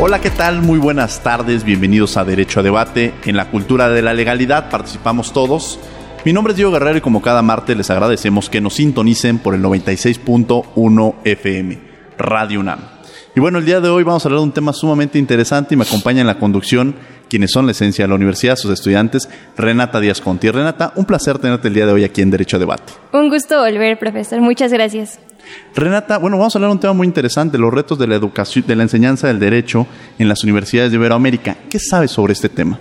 Hola, ¿qué tal? Muy buenas tardes, bienvenidos a Derecho a Debate. En la cultura de la legalidad participamos todos. Mi nombre es Diego Guerrero y como cada martes les agradecemos que nos sintonicen por el 96.1 FM, Radio UNAM. Y bueno, el día de hoy vamos a hablar de un tema sumamente interesante y me acompaña en la conducción quienes son la esencia de la universidad, sus estudiantes, Renata Díaz Conti. Renata, un placer tenerte el día de hoy aquí en Derecho a Debate. Un gusto volver, profesor. Muchas gracias. Renata, bueno, vamos a hablar de un tema muy interesante, los retos de la educación, de la enseñanza del derecho en las universidades de Iberoamérica. ¿Qué sabes sobre este tema?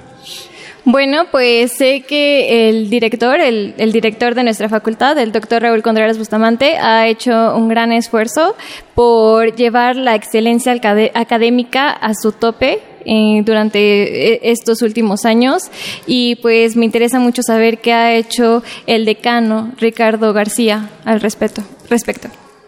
Bueno, pues sé que el director, el, director de nuestra facultad, el doctor Raúl Contreras Bustamante, ha hecho un gran esfuerzo por llevar la excelencia académica a su tope eh, durante eh, estos últimos años y pues me interesa mucho saber qué ha hecho el decano Ricardo García al respecto. respecto.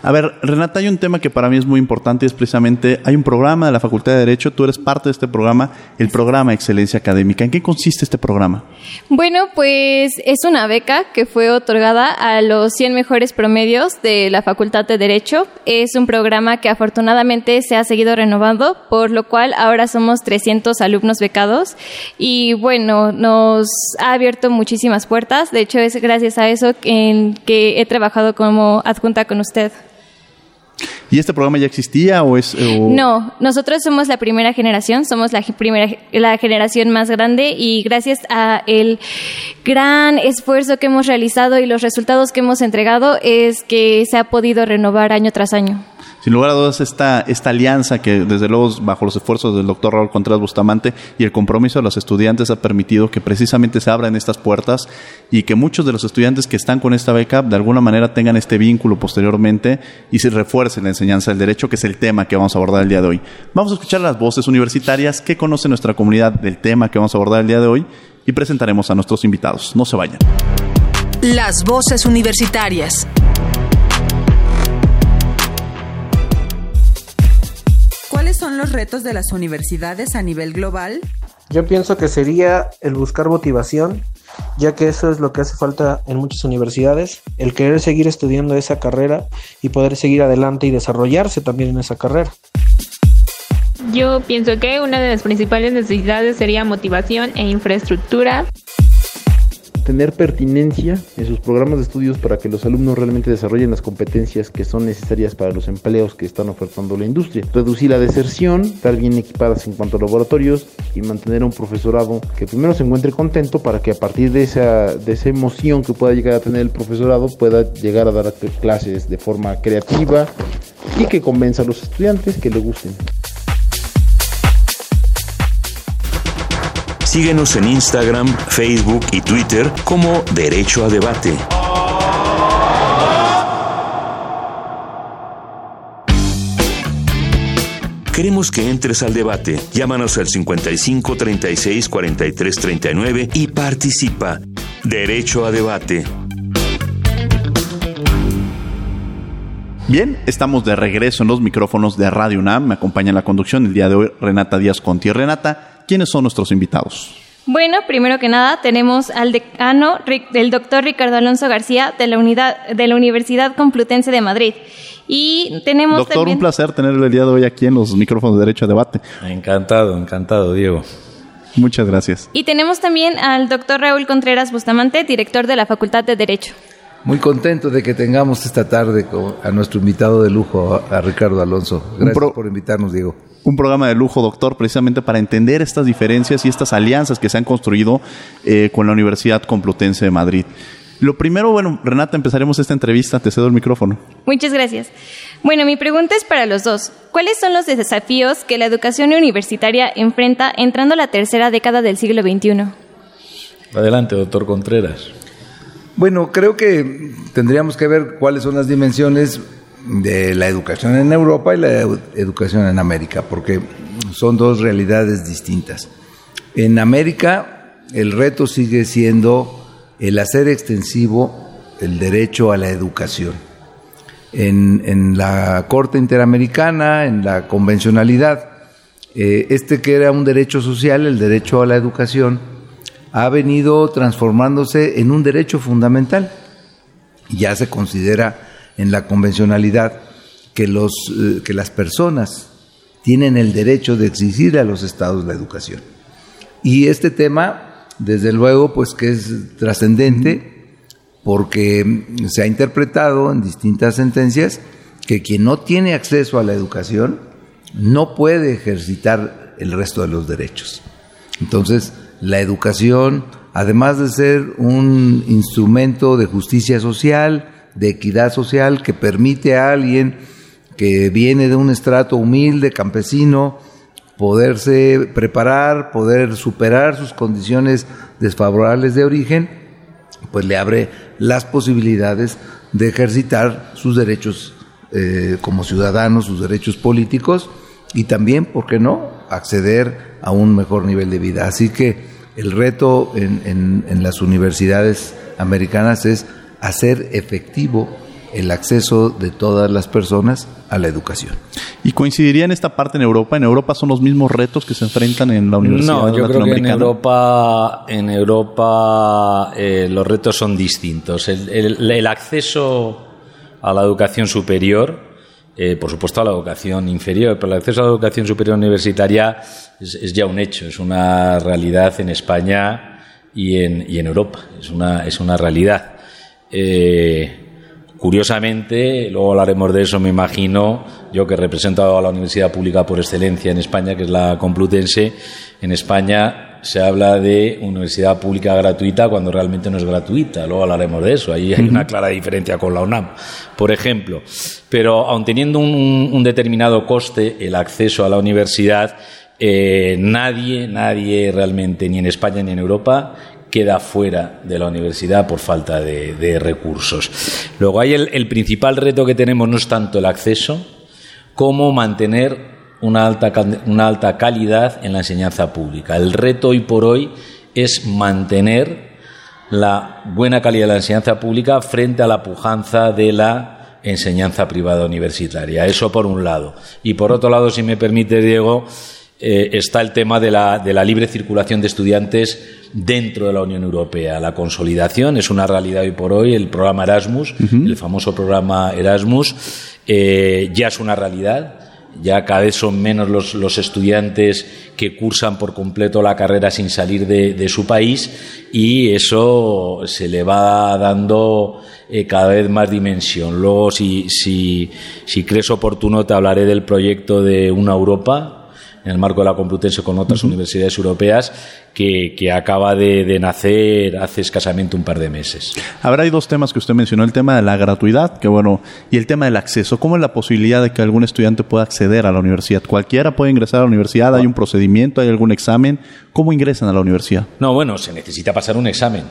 A ver, Renata, hay un tema que para mí es muy importante y es precisamente, hay un programa de la Facultad de Derecho, tú eres parte de este programa, el programa Excelencia Académica. ¿En qué consiste este programa? Bueno, pues es una beca que fue otorgada a los 100 mejores promedios de la Facultad de Derecho. Es un programa que afortunadamente se ha seguido renovando, por lo cual ahora somos 300 alumnos becados y bueno, nos ha abierto muchísimas puertas. De hecho, es gracias a eso en que he trabajado como adjunta con usted. ¿Y este programa ya existía o es...? No, nosotros somos la primera generación, somos la, primera, la generación más grande y gracias a el gran esfuerzo que hemos realizado y los resultados que hemos entregado es que se ha podido renovar año tras año sin lugar a dudas, esta, esta alianza que desde luego bajo los esfuerzos del doctor Raúl Contreras Bustamante y el compromiso de los estudiantes ha permitido que precisamente se abran estas puertas y que muchos de los estudiantes que están con esta beca de alguna manera tengan este vínculo posteriormente y se refuerce la enseñanza del derecho, que es el tema que vamos a abordar el día de hoy. Vamos a escuchar las voces universitarias que conoce nuestra comunidad del tema que vamos a abordar el día de hoy y presentaremos a nuestros invitados. No se vayan. Las voces universitarias. ¿Cuáles son los retos de las universidades a nivel global? Yo pienso que sería el buscar motivación, ya que eso es lo que hace falta en muchas universidades, el querer seguir estudiando esa carrera y poder seguir adelante y desarrollarse también en esa carrera. Yo pienso que una de las principales necesidades sería motivación e infraestructura tener pertinencia en sus programas de estudios para que los alumnos realmente desarrollen las competencias que son necesarias para los empleos que están ofertando la industria. Reducir la deserción, estar bien equipadas en cuanto a laboratorios y mantener un profesorado que primero se encuentre contento para que a partir de esa, de esa emoción que pueda llegar a tener el profesorado pueda llegar a dar clases de forma creativa y que convenza a los estudiantes que le gusten. Síguenos en Instagram, Facebook y Twitter como Derecho a Debate. Queremos que entres al debate. Llámanos al 55 36 43 39 y participa. Derecho a debate. Bien, estamos de regreso en los micrófonos de Radio UNAM. Me acompaña en la conducción el día de hoy Renata Díaz Conti. Renata, ¿Quiénes son nuestros invitados? Bueno, primero que nada tenemos al decano, el doctor Ricardo Alonso García de la, unidad, de la Universidad Complutense de Madrid. Y tenemos Doctor, un placer tenerlo el día de hoy aquí en los micrófonos de Derecho a Debate. Encantado, encantado, Diego. Muchas gracias. Y tenemos también al doctor Raúl Contreras Bustamante, director de la Facultad de Derecho. Muy contento de que tengamos esta tarde a nuestro invitado de lujo, a Ricardo Alonso. Gracias por invitarnos, Diego. Un programa de lujo, doctor, precisamente para entender estas diferencias y estas alianzas que se han construido eh, con la Universidad Complutense de Madrid. Lo primero, bueno, Renata, empezaremos esta entrevista. Te cedo el micrófono. Muchas gracias. Bueno, mi pregunta es para los dos. ¿Cuáles son los desafíos que la educación universitaria enfrenta entrando a la tercera década del siglo XXI? Adelante, doctor Contreras. Bueno, creo que tendríamos que ver cuáles son las dimensiones de la educación en Europa y la educación en América, porque son dos realidades distintas. En América, el reto sigue siendo el hacer extensivo el derecho a la educación. En, la Corte Interamericana, en la convencionalidad, eh, este que era un derecho social, el derecho a la educación, ha venido transformándose en un derecho fundamental. Ya se considera en la convencionalidad que, los, eh, que las personas tienen el derecho de exigir a los estados la educación. Y este tema desde luego, pues que es trascendente porque se ha interpretado en distintas sentencias que quien no tiene acceso a la educación no puede ejercitar el resto de los derechos. Entonces, la educación, además de ser un instrumento de justicia social, de equidad social, que permite a alguien que viene de un estrato humilde, campesino, poderse preparar, poder superar sus condiciones desfavorables de origen, pues le abre las posibilidades de ejercitar sus derechos eh, como ciudadanos, sus derechos políticos y también, ¿por qué no?, acceder a un mejor nivel de vida. Así que el reto en, en las universidades americanas es hacer efectivo el acceso de todas las personas a la educación. ¿Y coincidiría en esta parte en Europa? ¿En Europa son los mismos retos que se enfrentan en la Universidad No, yo creo que en Europa, en Europa eh, los retos son distintos. El, acceso a la educación superior, eh, por supuesto a la educación inferior, pero el acceso a la educación superior universitaria es, ya un hecho, es una realidad en España y en, Europa, es una, es una realidad. Eh, Curiosamente, luego hablaremos de eso, me imagino, yo que represento a la universidad pública por excelencia en España, que es la Complutense, en España se habla de universidad pública gratuita cuando realmente no es gratuita, luego hablaremos de eso, ahí hay una clara diferencia con la UNAM, por ejemplo. Pero aun teniendo un, determinado coste el acceso a la universidad, eh, nadie, nadie realmente, ni en España ni en Europa, queda fuera de la universidad por falta de, recursos. Luego hay el, principal reto que tenemos no es tanto el acceso como mantener una alta, una alta calidad en la enseñanza pública. El reto hoy por hoy es mantener la buena calidad de la enseñanza pública frente a la pujanza de la enseñanza privada universitaria. Eso por un lado. Y por otro lado, si me permite, Diego, eh, está el tema de la, de la libre circulación de estudiantes dentro de la Unión Europea. La consolidación es una realidad hoy por hoy. El programa Erasmus, el famoso programa Erasmus, eh, ya es una realidad. Ya cada vez son menos los, estudiantes que cursan por completo la carrera sin salir de, su país y eso se le va dando eh, cada vez más dimensión. Luego, si, si, si crees oportuno, te hablaré del proyecto de Una Europa, en el marco de la Complutense con otras universidades europeas, que, acaba de, nacer hace escasamente un par de meses. Ahora hay dos temas que usted mencionó, el tema de la gratuidad, que bueno, y el tema del acceso. ¿Cómo es la posibilidad de que algún estudiante pueda acceder a la universidad? ¿Cualquiera puede ingresar a la universidad? ¿Hay un procedimiento? ¿Hay algún examen? ¿Cómo ingresan a la universidad? No, bueno, se necesita pasar un examen.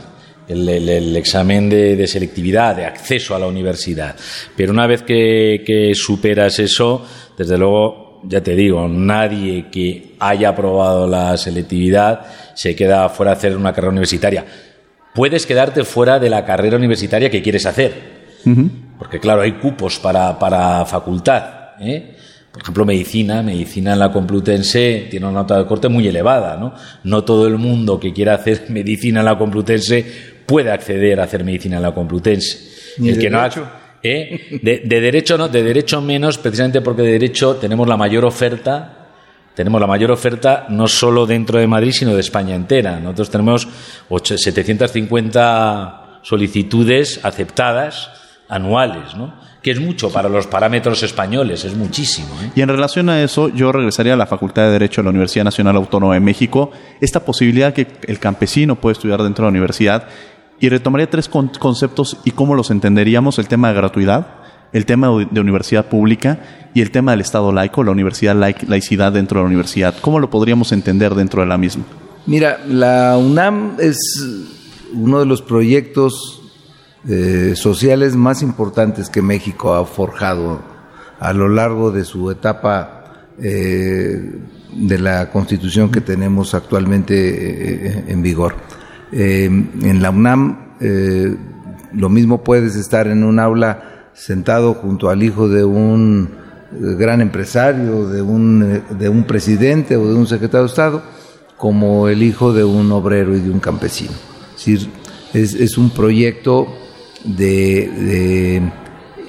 El, examen de, selectividad, de acceso a la universidad. Pero una vez que superas eso, desde luego ya te digo, nadie que haya aprobado la selectividad se queda fuera de hacer una carrera universitaria. Puedes quedarte fuera de la carrera universitaria que quieres hacer. Porque, claro, hay cupos para, para facultad. ¿eh? Por ejemplo, medicina. Medicina en la Complutense tiene una nota de corte muy elevada. ¿no? no todo el mundo que quiera hacer medicina en la Complutense puede acceder a hacer medicina en la Complutense. el que no ha ¿Eh? De, derecho no, de derecho menos, precisamente porque de derecho tenemos la mayor oferta tenemos la mayor oferta no solo dentro de Madrid, sino de España entera. Nosotros tenemos 750 solicitudes aceptadas anuales, ¿no? que es mucho para los parámetros españoles, es muchísimo. ¿eh? Y en relación a eso, yo regresaría a la Facultad de Derecho de la Universidad Nacional Autónoma de México, esta posibilidad que el campesino puede estudiar dentro de la universidad, y retomaría tres conceptos y cómo los entenderíamos, el tema de gratuidad, el tema de universidad pública y el tema del Estado laico, la universidad laicidad dentro de la universidad. ¿Cómo lo podríamos entender dentro de la misma? Mira, la UNAM es uno de los proyectos eh, sociales más importantes que México ha forjado a lo largo de su etapa eh, de la constitución que tenemos actualmente eh, en vigor. En la UNAM lo mismo puedes estar en un aula sentado junto al hijo de un gran empresario, de un, de un presidente o de un secretario de Estado, como el hijo de un obrero y de un campesino. Es es, es un proyecto de,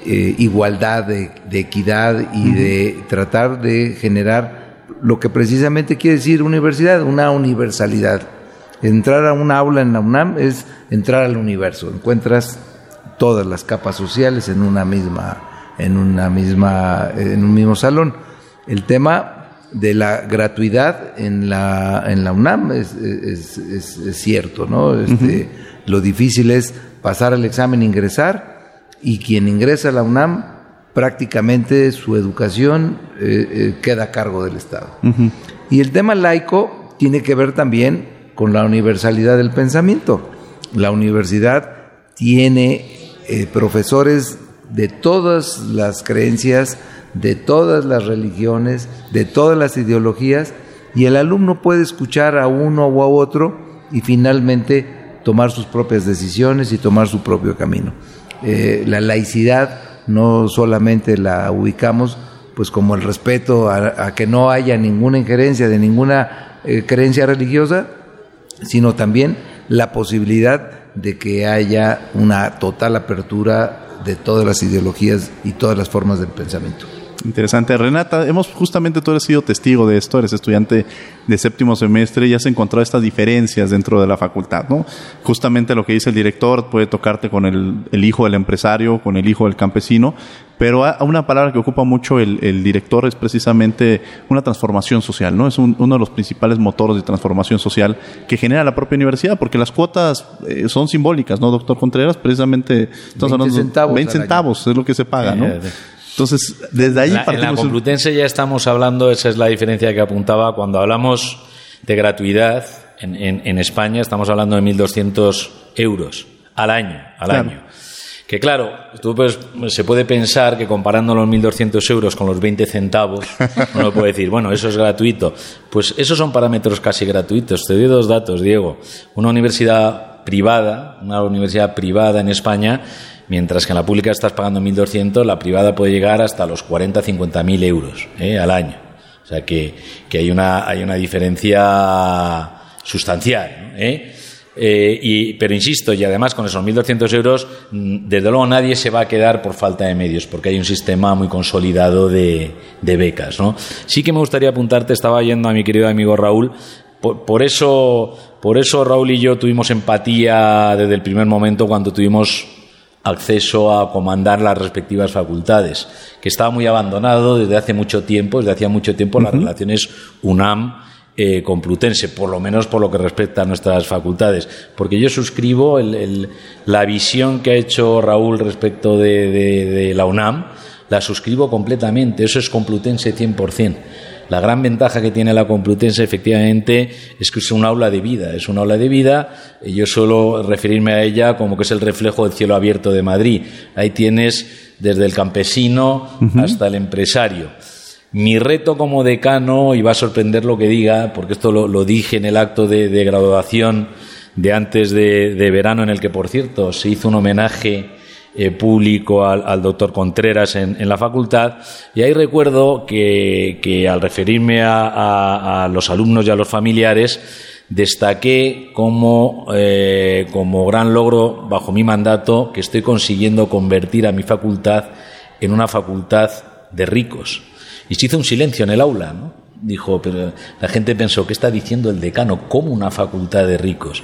eh, igualdad, de, equidad y de tratar de generar lo que precisamente quiere decir universidad, una universalidad. Entrar a un aula en la UNAM es entrar al universo. Encuentras todas las capas sociales en una misma, en una misma, en un mismo salón. El tema de la gratuidad en la, en la UNAM es, es, es, cierto, ¿no? Este, Lo difícil es pasar el examen, ingresar, y quien ingresa a la UNAM, prácticamente su educación eh, eh, queda a cargo del Estado. Y el tema laico tiene que ver también con la universalidad del pensamiento. La universidad tiene eh, profesores de todas las creencias, de todas las religiones, de todas las ideologías, y el alumno puede escuchar a uno o a otro y finalmente tomar sus propias decisiones y tomar su propio camino. Eh, la laicidad no solamente la ubicamos pues como el respeto a, que no haya ninguna injerencia de ninguna eh, creencia religiosa, sino también la posibilidad de que haya una total apertura de todas las ideologías y todas las formas del pensamiento. Interesante. Renata, hemos justamente tú eres sido testigo de esto, eres estudiante de séptimo semestre y has encontrado estas diferencias dentro de la facultad, ¿no? Justamente lo que dice el director puede tocarte con el, hijo del empresario, con el hijo del campesino, pero una palabra que ocupa mucho el, director es precisamente una transformación social, ¿no? Es uno de los principales motores de transformación social que genera la propia universidad, porque las cuotas eh, son simbólicas, ¿no, doctor Contreras? Precisamente, 20 centavos, 20 centavos es lo que se paga, ¿no? Entonces, desde ahí En la Complutense ya estamos hablando, esa es la diferencia que apuntaba, cuando hablamos de gratuidad en, España, estamos hablando de 1.200 euros al año. Al año. Que claro, tú pues, se puede pensar que comparando los 1.200 euros con los 20 centavos, uno puede decir, bueno, eso es gratuito. Pues esos son parámetros casi gratuitos. Te doy dos datos, Diego. Una universidad privada, una universidad privada en España, mientras que en la pública estás pagando 1.200, la privada puede llegar hasta los 40, 50 mil euros ¿eh? al año. O sea que, que, hay, una, hay una diferencia sustancial. ¿eh? Eh, y, pero insisto, y además con esos 1.200 euros, mm, desde luego nadie se va a quedar por falta de medios, porque hay un sistema muy consolidado de, de becas. ¿no? Sí que me gustaría apuntarte, estaba yendo a mi querido amigo Raúl, por, por, eso, por eso Raúl y yo tuvimos empatía desde el primer momento cuando tuvimos acceso a comandar las respectivas facultades, que estaba muy abandonado desde hace mucho tiempo, desde hacía mucho tiempo, las relaciones UNAM eh, Complutense, por lo menos por lo que respecta a nuestras facultades. Porque yo suscribo la visión que ha hecho Raúl respecto de, la UNAM, la suscribo completamente. Eso es Complutense 100%. La gran ventaja que tiene la Complutense, efectivamente, es que es un aula de vida. Es un aula de vida. Y yo suelo referirme a ella como que es el reflejo del cielo abierto de Madrid. Ahí tienes desde el campesino hasta el empresario. Mi reto como decano, y va a sorprender lo que diga, porque esto lo, dije en el acto de, graduación de antes de, de verano, en el que, por cierto, se hizo un homenaje eh, público al, doctor Contreras en, la facultad. Y ahí recuerdo que, al referirme a, los alumnos y a los familiares, destaqué como, eh, como gran logro bajo mi mandato que estoy consiguiendo convertir a mi facultad en una facultad de ricos. Y se hizo un silencio en el aula, ¿no? dijo, pero la gente pensó, ¿qué está diciendo el decano? ¿Cómo una facultad de ricos?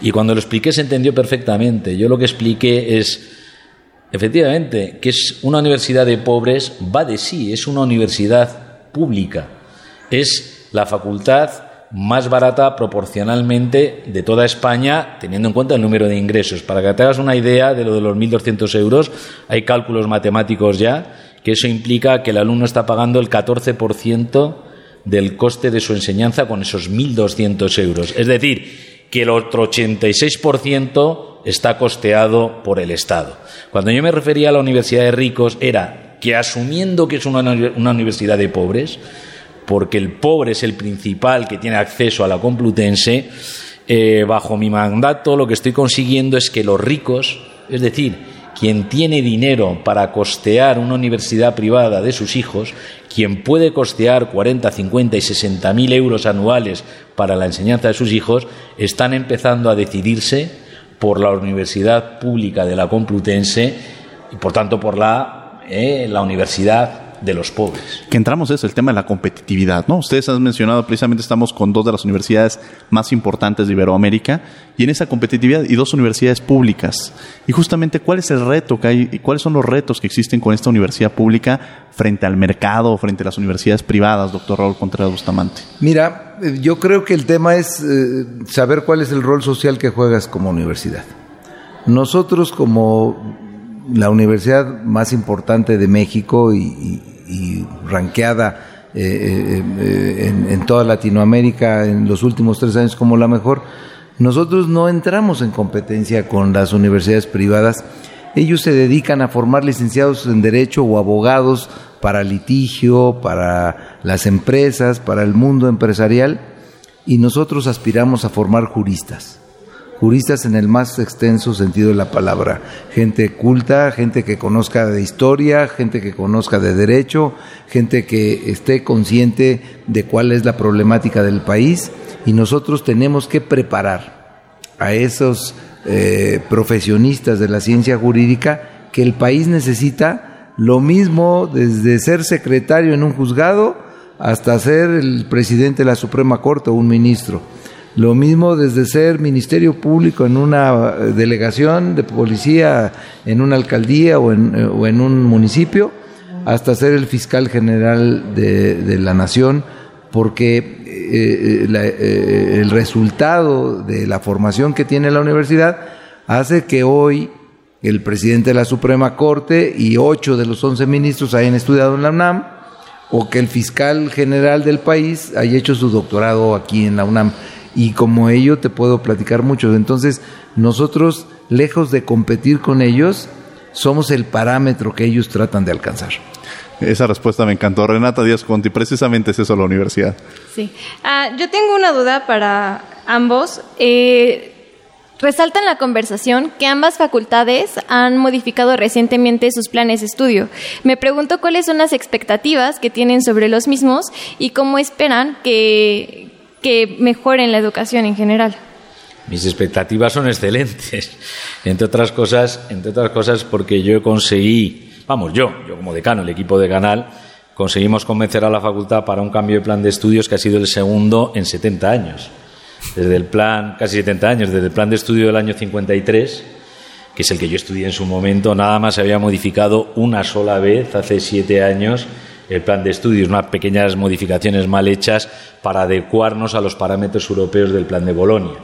Y cuando lo expliqué se entendió perfectamente. Yo lo que expliqué es, efectivamente, que es una universidad de pobres, va de sí, es una universidad pública. Es la facultad más barata proporcionalmente de toda España, teniendo en cuenta el número de ingresos. Para que te hagas una idea de lo de los 1.200 euros, hay cálculos matemáticos ya, que eso implica que el alumno está pagando el 14% del coste de su enseñanza con esos 1.200 euros. Es decir, que el otro 86% está costeado por el Estado. Cuando yo me refería a la universidad de ricos era que asumiendo que es una, una universidad de pobres, porque el pobre es el principal que tiene acceso a la Complutense, eh, bajo mi mandato lo que estoy consiguiendo es que los ricos, es decir, quien tiene dinero para costear una universidad privada de sus hijos, quien puede costear 40, 50 y 60 mil euros anuales para la enseñanza de sus hijos, están empezando a decidirse por la universidad pública de la Complutense y por tanto por la, eh, la universidad de los pobres. Que entramos es el tema de la competitividad, ¿no? Ustedes han mencionado precisamente estamos con dos de las universidades más importantes de Iberoamérica y en esa competitividad y dos universidades públicas. Y justamente cuál es el reto que hay y cuáles son los retos que existen con esta universidad pública frente al mercado, frente a las universidades privadas, doctor Raúl Contreras Bustamante. Mira, yo creo que el tema es eh, saber cuál es el rol social que juegas como universidad. Nosotros como la universidad más importante de México y, y ranqueada eh, eh, eh, en, toda Latinoamérica en los últimos tres años como la mejor, nosotros no entramos en competencia con las universidades privadas. Ellos se dedican a formar licenciados en Derecho o abogados para litigio, para las empresas, para el mundo empresarial, y nosotros aspiramos a formar juristas juristas en el más extenso sentido de la palabra, gente culta, gente que conozca de historia, gente que conozca de derecho, gente que esté consciente de cuál es la problemática del país. Y nosotros tenemos que preparar a esos eh, profesionistas de la ciencia jurídica que el país necesita lo mismo desde ser secretario en un juzgado hasta ser el presidente de la Suprema Corte o un ministro lo mismo desde ser Ministerio Público en una delegación de policía, en una alcaldía o en, eh, o en un municipio, hasta ser el fiscal general de, la nación, porque eh, eh, el resultado de la formación que tiene la universidad hace que hoy el presidente de la Suprema Corte y ocho de los once ministros hayan estudiado en la UNAM, o que el fiscal general del país haya hecho su doctorado aquí en la UNAM y como ello te puedo platicar mucho. Entonces, nosotros, lejos de competir con ellos, somos el parámetro que ellos tratan de alcanzar. Esa respuesta me encantó. Renata Díaz Conti, precisamente es eso la universidad. Sí. Ah, yo tengo una duda para ambos. Eh, Resalta en la conversación que ambas facultades han modificado recientemente sus planes de estudio. Me pregunto cuáles son las expectativas que tienen sobre los mismos y cómo esperan que, que mejoren la educación en general. Mis expectativas son excelentes, entre otras cosas, entre otras cosas porque yo conseguí, vamos, yo, yo como decano, el equipo de Canal, conseguimos convencer a la facultad para un cambio de plan de estudios que ha sido el segundo en 70 años. Desde el plan, casi 70 años, desde el plan de estudio del año 53, que es el que yo estudié en su momento, nada más se había modificado una sola vez, hace siete años, el plan de estudios, unas pequeñas modificaciones mal hechas para adecuarnos a los parámetros europeos del plan de Bolonia.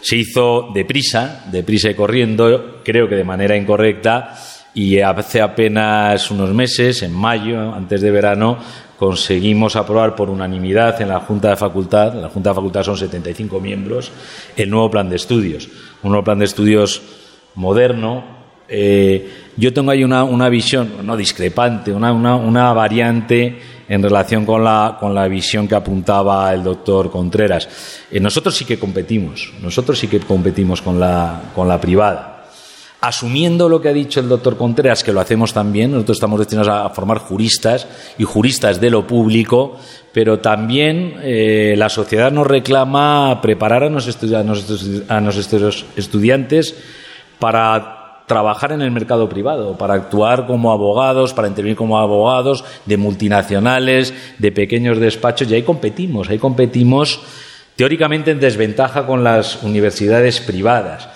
Se hizo deprisa, deprisa y corriendo, creo que de manera incorrecta, y hace apenas unos meses, en mayo, antes de verano, conseguimos aprobar por unanimidad en la Junta de Facultad, la Junta de Facultad son 75 miembros, el nuevo plan de estudios. Un nuevo plan de estudios moderno, eh, yo tengo ahí una, una visión, no discrepante, una, una, variante en relación con la, con la visión que apuntaba el doctor Contreras. Eh, nosotros sí que competimos, nosotros sí que competimos con la, con la privada. Asumiendo lo que ha dicho el doctor Contreras, que lo hacemos también, nosotros estamos destinados a formar juristas y juristas de lo público, pero también eh, la sociedad nos reclama preparar a nuestros, a nuestros estudiantes para trabajar en el mercado privado, para actuar como abogados, para intervenir como abogados de multinacionales, de pequeños despachos, y ahí competimos, ahí competimos teóricamente en desventaja con las universidades privadas.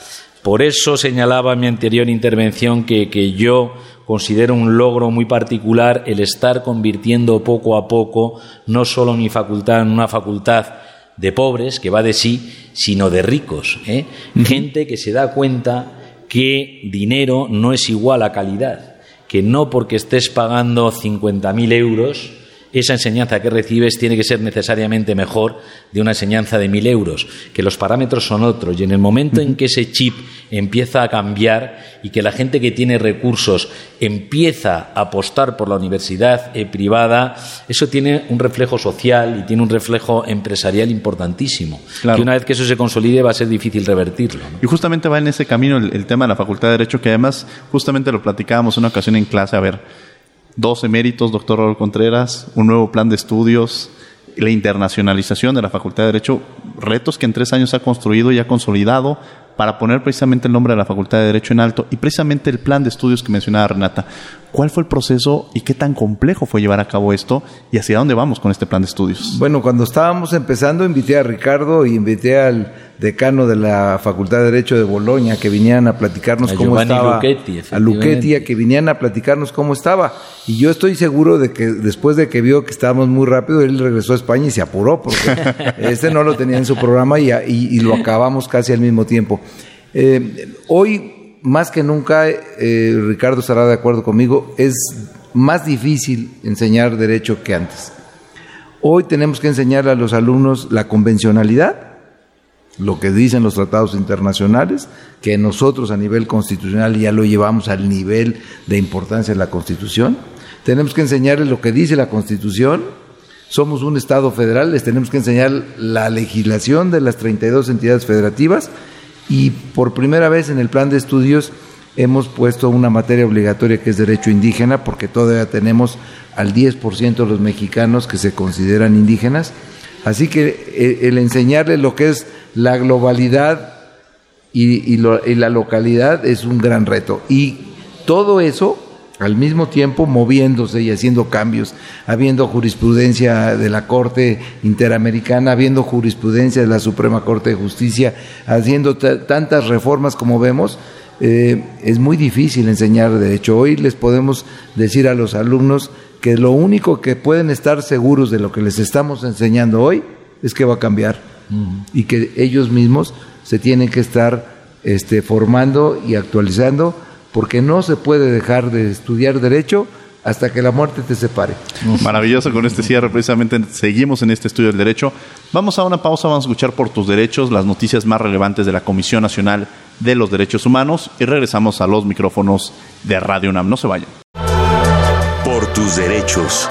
Por eso señalaba en mi anterior intervención que, que yo considero un logro muy particular el estar convirtiendo poco a poco no solo mi facultad en una facultad de pobres, que va de sí, sino de ricos. ¿eh? Gente que se da cuenta que dinero no es igual a calidad, que no porque estés pagando 50.000 euros esa enseñanza que recibes tiene que ser necesariamente mejor de una enseñanza de mil euros, que los parámetros son otros. Y en el momento en que ese chip empieza a cambiar y que la gente que tiene recursos empieza a apostar por la universidad eh, privada, eso tiene un reflejo social y tiene un reflejo empresarial importantísimo. Y una vez que eso se consolide va a ser difícil revertirlo. Y justamente va en ese camino el, el tema de la Facultad de Derecho, que además justamente lo platicábamos una ocasión en clase, a ver, dos eméritos, doctor Raúl Contreras, un nuevo plan de estudios, la internacionalización de la Facultad de Derecho, retos que en tres años ha construido y ha consolidado para poner precisamente el nombre de la Facultad de Derecho en alto y precisamente el plan de estudios que mencionaba Renata. ¿Cuál fue el proceso y qué tan complejo fue llevar a cabo esto y hacia dónde vamos con este plan de estudios? Bueno, cuando estábamos empezando invité a Ricardo y invité al decano de la Facultad de Derecho de Boloña que vinieran a platicarnos cómo estaba a Luchetti, a que vinieran a platicarnos cómo estaba y yo estoy seguro de que después de que vio que estábamos muy rápido él regresó a España y se apuró porque este no lo tenía en su programa y, y, lo acabamos casi al mismo tiempo. Eh, hoy más que nunca, eh, Ricardo estará de acuerdo conmigo, es más difícil enseñar derecho que antes. Hoy tenemos que enseñarle a los alumnos la convencionalidad, lo que dicen los tratados internacionales, que nosotros a nivel constitucional ya lo llevamos al nivel de importancia de la Constitución. Tenemos que enseñarles lo que dice la Constitución. Somos un Estado federal, les tenemos que enseñar la legislación de las 32 entidades federativas y por primera vez en el plan de estudios hemos puesto una materia obligatoria que es derecho indígena, porque todavía tenemos al 10% de los mexicanos que se consideran indígenas. Así que eh, el enseñarles lo que es la globalidad y, la localidad es un gran reto. Y todo eso al mismo tiempo moviéndose y haciendo cambios, habiendo jurisprudencia de la Corte Interamericana, habiendo jurisprudencia de la Suprema Corte de Justicia, haciendo tantas reformas como vemos, eh, es muy difícil enseñar derecho. Hoy les podemos decir a los alumnos que lo único que pueden estar seguros de lo que les estamos enseñando hoy es que va a cambiar y que ellos mismos se tienen que estar este, formando y actualizando porque no se puede dejar de estudiar derecho hasta que la muerte te separe. Maravilloso con este cierre, precisamente seguimos en este estudio del derecho. Vamos a una pausa, vamos a escuchar por tus derechos las noticias más relevantes de la Comisión Nacional de los Derechos Humanos y regresamos a los micrófonos de Radio UNAM. No se vayan. Tus derechos.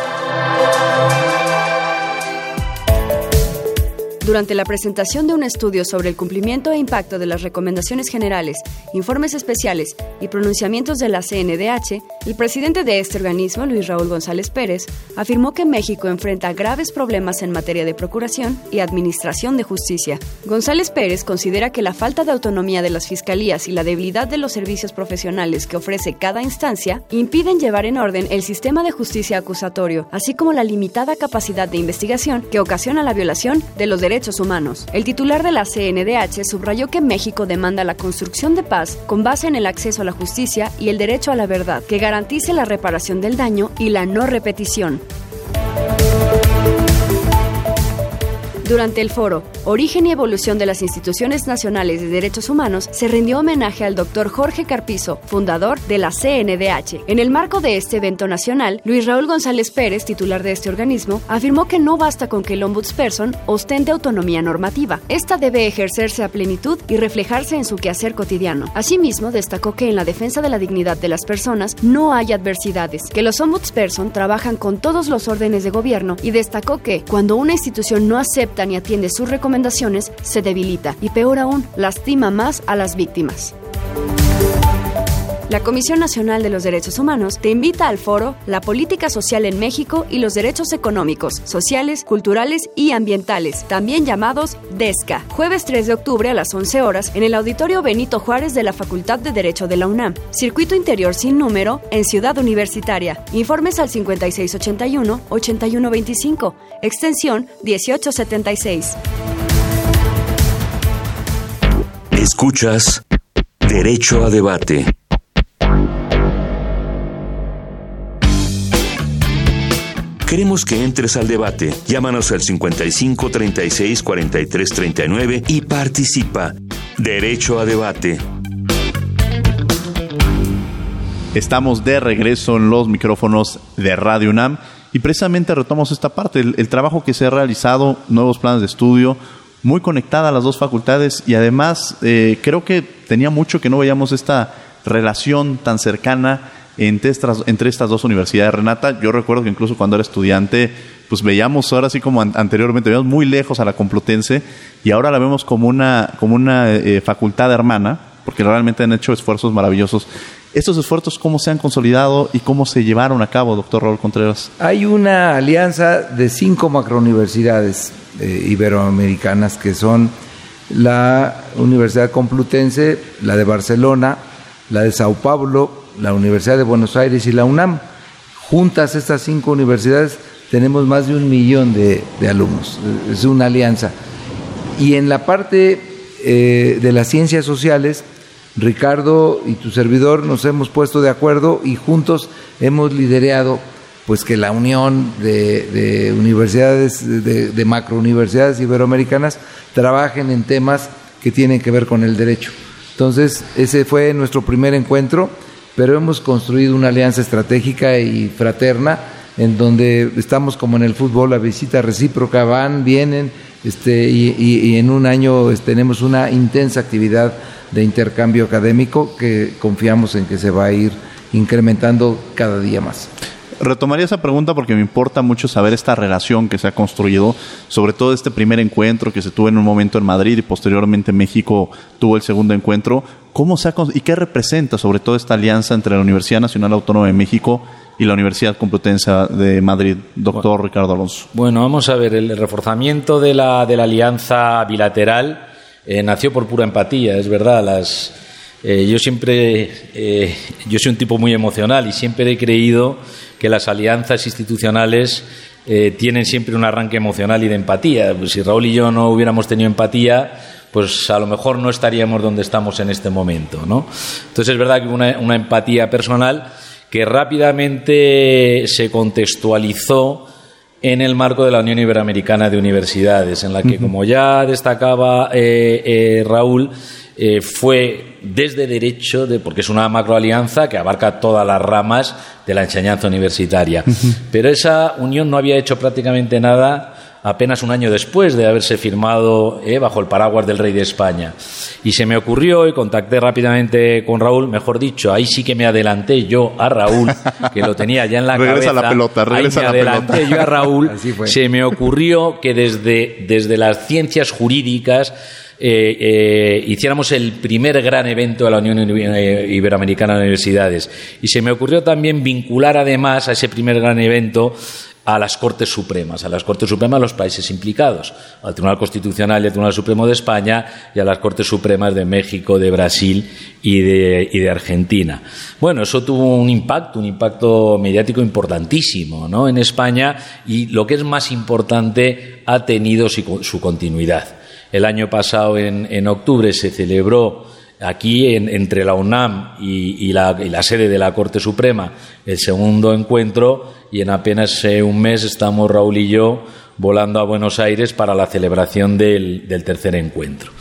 Durante la presentación de un estudio sobre el cumplimiento e impacto de las recomendaciones generales, informes especiales y pronunciamientos de la CNDH, el presidente de este organismo, Luis Raúl González Pérez, afirmó que México enfrenta graves problemas en materia de procuración y administración de justicia. González Pérez considera que la falta de autonomía de las fiscalías y la debilidad de los servicios profesionales que ofrece cada instancia impiden llevar en orden el sistema de justicia acusatorio, así como la limitada capacidad de investigación que ocasiona la violación de los derechos Derechos Humanos. El titular de la CNDH subrayó que México demanda la construcción de paz con base en el acceso a la justicia y el derecho a la verdad, que garantice la reparación del daño y la no repetición. Durante el foro Origen y Evolución de las Instituciones Nacionales de Derechos Humanos, se rindió homenaje al doctor Jorge Carpizo, fundador de la CNDH. En el marco de este evento nacional, Luis Raúl González Pérez, titular de este organismo, afirmó que no basta con que el ombudsperson ostente autonomía normativa. Esta debe ejercerse a plenitud y reflejarse en su quehacer cotidiano. Asimismo, destacó que en la defensa de la dignidad de las personas no hay adversidades, que los ombudsperson trabajan con todos los órdenes de gobierno y destacó que cuando una institución no acepta ni atiende sus recomendaciones, se debilita y peor aún, lastima más a las víctimas. La Comisión Nacional de los Derechos Humanos te invita al foro La Política Social en México y los Derechos Económicos, Sociales, Culturales y Ambientales, también llamados DESCA, jueves 3 de octubre a las 11 horas en el Auditorio Benito Juárez de la Facultad de Derecho de la UNAM. Circuito Interior sin número en Ciudad Universitaria. Informes al 5681-8125, extensión 1876. Escuchas Derecho a Debate. Queremos que entres al debate. Llámanos al 55 36 43 39 y participa. Derecho a debate. Estamos de regreso en los micrófonos de Radio UNAM y precisamente retomamos esta parte, el, trabajo que se ha realizado, nuevos planes de estudio, muy conectada a las dos facultades y además eh, creo que tenía mucho que no veíamos esta relación tan cercana entre estas, entre estas dos universidades. Renata, yo recuerdo que incluso cuando era estudiante, pues veíamos ahora así como anteriormente, veíamos muy lejos a la Complutense y ahora la vemos como una, como una eh, facultad hermana, porque realmente han hecho esfuerzos maravillosos. ¿Estos esfuerzos cómo se han consolidado y cómo se llevaron a cabo, doctor Raúl Contreras? Hay una alianza de cinco macrouniversidades eh, iberoamericanas que son la Universidad Complutense, la de Barcelona, la de Sao Paulo, la Universidad de Buenos Aires y la UNAM. Juntas estas cinco universidades tenemos más de un millón de, alumnos. Es una alianza. Y en la parte eh, de las ciencias sociales, Ricardo y tu servidor nos hemos puesto de acuerdo y juntos hemos liderado pues que la unión de, universidades, de, de macrouniversidades iberoamericanas trabajen en temas que tienen que ver con el derecho. Entonces, ese fue nuestro primer encuentro pero hemos construido una alianza estratégica y fraterna en donde estamos como en el fútbol, la visita recíproca, van, vienen, este, y, en un año este, tenemos una intensa actividad de intercambio académico que confiamos en que se va a ir incrementando cada día más. Retomaría esa pregunta porque me importa mucho saber esta relación que se ha construido, sobre todo este primer encuentro que se tuvo en un momento en Madrid y posteriormente México tuvo el segundo encuentro. ¿Cómo se ha, ¿Y qué representa sobre todo esta alianza entre la Universidad Nacional Autónoma de México y la Universidad Complutense de Madrid, doctor Ricardo Alonso? Bueno, vamos a ver, el reforzamiento de la, de la alianza bilateral eh, nació por pura empatía, es verdad. Las, eh, yo siempre, eh, yo soy un tipo muy emocional y siempre he creído que las alianzas institucionales tienen siempre un arranque emocional y de empatía. Pues si Raúl y yo no hubiéramos tenido empatía, pues a lo mejor no estaríamos donde estamos en este momento, ¿no? Entonces es verdad que una, una empatía personal que rápidamente se contextualizó en el marco de la Unión Iberoamericana de Universidades, en la que, como ya destacaba eh, eh, Raúl, eh, fue desde derecho, de, porque es una macroalianza que abarca todas las ramas de la enseñanza universitaria. Pero esa unión no había hecho prácticamente nada apenas un año después de haberse firmado eh, bajo el paraguas del rey de España. Y se me ocurrió y contacté rápidamente con Raúl, mejor dicho, ahí sí que me adelanté yo a Raúl, que lo tenía ya en la regresa cabeza. La pelota, regresa ahí me adelanté yo a Raúl. Se me ocurrió que desde, desde las ciencias jurídicas eh, eh, hiciéramos el primer gran evento de la Unión Iberoamericana de Universidades. Y se me ocurrió también vincular además a ese primer gran evento a las Cortes Supremas, a las Cortes Supremas de los países implicados, al Tribunal Constitucional y al Tribunal Supremo de España y a las Cortes Supremas de México, de Brasil y de, Argentina. Bueno, eso tuvo un impacto, un impacto mediático importantísimo ¿no? en España y lo que es más importante ha tenido su, continuidad. El año pasado, en octubre, se celebró aquí entre la UNAM y, la, sede de la Corte Suprema el segundo encuentro y en apenas eh, un mes estamos Raúl y yo volando a Buenos Aires para la celebración del, tercer encuentro.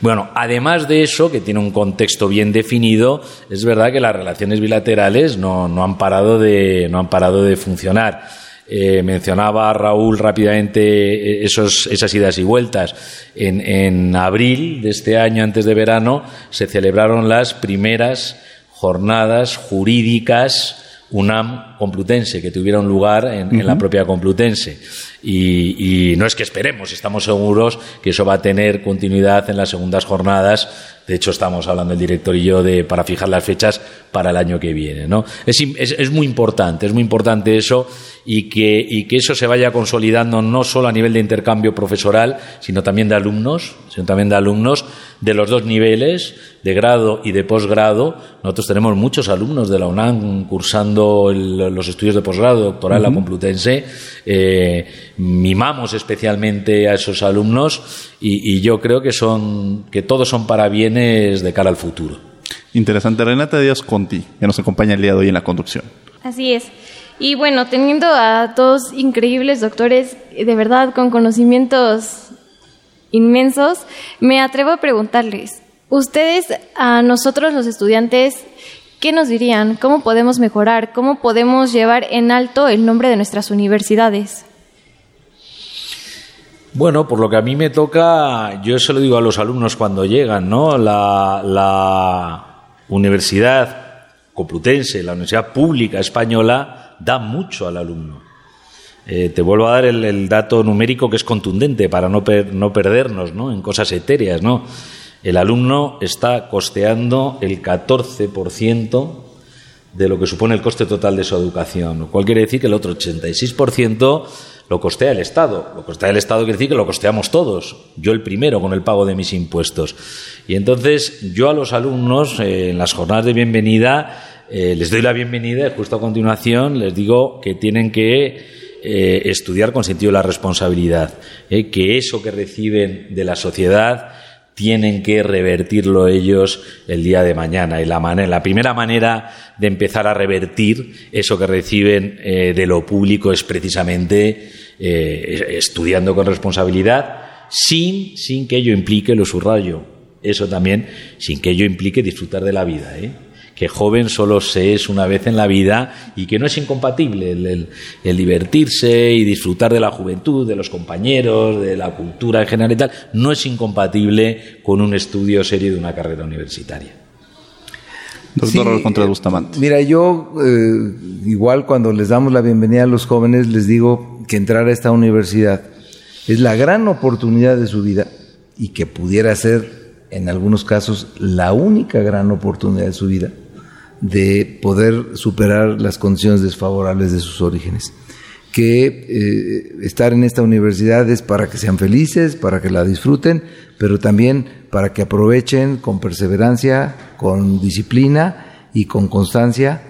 Bueno, además de eso, que tiene un contexto bien definido, es verdad que las relaciones bilaterales no, no han, parado de, no han parado de funcionar. Eh, mencionaba Raúl rápidamente eh, esos, esas idas y vueltas. En, en, abril de este año, antes de verano, se celebraron las primeras jornadas jurídicas UNAM Complutense, que tuvieron lugar en, la propia Complutense. Y, y, no es que esperemos, estamos seguros que eso va a tener continuidad en las segundas jornadas De hecho, estamos hablando el director y yo de para fijar las fechas para el año que viene. ¿no? Es, muy importante, es muy importante eso y que, y que eso se vaya consolidando no solo a nivel de intercambio profesoral, sino también de alumnos, sino también de alumnos de los dos niveles, de grado y de posgrado. Nosotros tenemos muchos alumnos de la UNAM cursando los estudios de posgrado, doctoral, la Complutense. Eh, mimamos especialmente a esos alumnos y, y yo creo que son que todos son para bienes de cara al futuro. Interesante. Renata Díaz Conti, que nos acompaña el día de hoy en la conducción. Así es. Y bueno, teniendo a dos increíbles doctores, de verdad, con conocimientos inmensos, me atrevo a preguntarles, ustedes, a nosotros los estudiantes, ¿qué nos dirían? ¿Cómo podemos mejorar? ¿Cómo podemos llevar en alto el nombre de nuestras universidades? Bueno, por lo que a mí me toca, yo se lo digo a los alumnos cuando llegan, ¿no? La, la Universidad Complutense, la Universidad Pública Española, da mucho al alumno. Eh, te vuelvo a dar el, dato numérico que es contundente para no, no perdernos ¿no? en cosas etéreas. ¿no? El alumno está costeando el 14% de lo que supone el coste total de su educación, lo cual quiere decir que el otro 86% lo costea el Estado. Lo costea el Estado quiere decir que lo costeamos todos. Yo el primero con el pago de mis impuestos. Y entonces yo a los alumnos eh, en las jornadas de bienvenida eh, les doy la bienvenida y justo a continuación les digo que tienen que eh, estudiar con sentido de la responsabilidad, que eso que reciben de la sociedad tienen que revertirlo ellos el día de mañana. Y la, manera, la primera manera de empezar a revertir eso que reciben eh, de lo público es precisamente eh, estudiando con responsabilidad, sin, sin que ello implique, lo subrayo, eso también, sin que ello implique disfrutar de la vida. ¿eh? Que joven solo se es una vez en la vida y que no es incompatible el, divertirse y disfrutar de la juventud, de los compañeros, de la cultura en general y tal, no es incompatible con un estudio serio de una carrera universitaria. Doctor Contreras Bustamante. Mira, yo eh, igual cuando les damos la bienvenida a los jóvenes les digo que entrar a esta universidad es la gran oportunidad de su vida y que pudiera ser en algunos casos la única gran oportunidad de su vida de poder superar las condiciones desfavorables de sus orígenes. Que eh, estar en esta universidad es para que sean felices, para que la disfruten, pero también para que aprovechen con perseverancia, con disciplina y con constancia